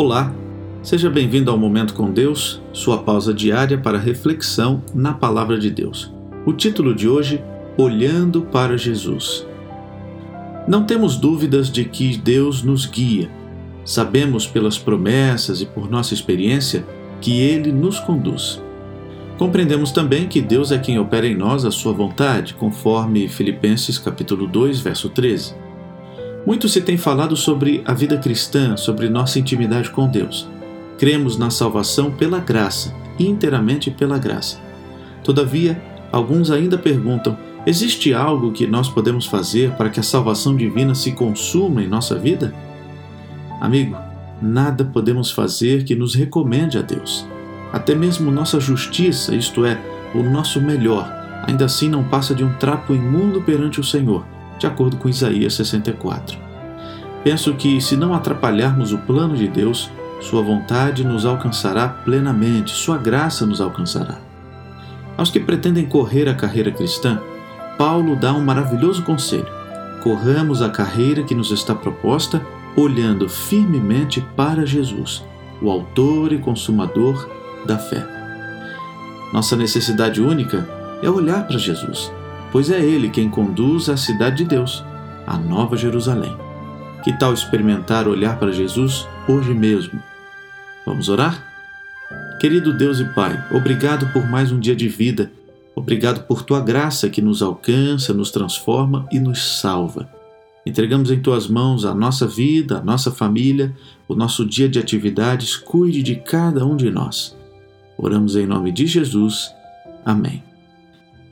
Olá, seja bem-vindo ao Momento com Deus, sua pausa diária para reflexão na Palavra de Deus. O título de hoje: Olhando para Jesus. Não temos dúvidas de que Deus nos guia. Sabemos pelas promessas e por nossa experiência que Ele nos conduz. Compreendemos também que Deus é quem opera em nós a sua vontade, conforme Filipenses capítulo 2, verso 13. Muito se tem falado sobre a vida cristã, sobre nossa intimidade com Deus. Cremos na salvação pela graça, inteiramente pela graça. Todavia, alguns ainda perguntam: existe algo que nós podemos fazer para que a salvação divina se consuma em nossa vida? Amigo, nada podemos fazer que nos recomende a Deus. Até mesmo nossa justiça, isto é, o nosso melhor, ainda assim não passa de um trapo imundo perante o Senhor de acordo com Isaías 64. Penso que, se não atrapalharmos o plano de Deus, Sua vontade nos alcançará plenamente, Sua graça nos alcançará. Aos que pretendem correr a carreira cristã, Paulo dá um maravilhoso conselho: corramos a carreira que nos está proposta olhando firmemente para Jesus, o Autor e Consumador da fé. Nossa necessidade única é olhar para Jesus pois é Ele quem conduz à cidade de Deus, a Nova Jerusalém. Que tal experimentar olhar para Jesus hoje mesmo? Vamos orar? Querido Deus e Pai, obrigado por mais um dia de vida. Obrigado por tua graça que nos alcança, nos transforma e nos salva. Entregamos em tuas mãos a nossa vida, a nossa família, o nosso dia de atividades. Cuide de cada um de nós. Oramos em nome de Jesus. Amém.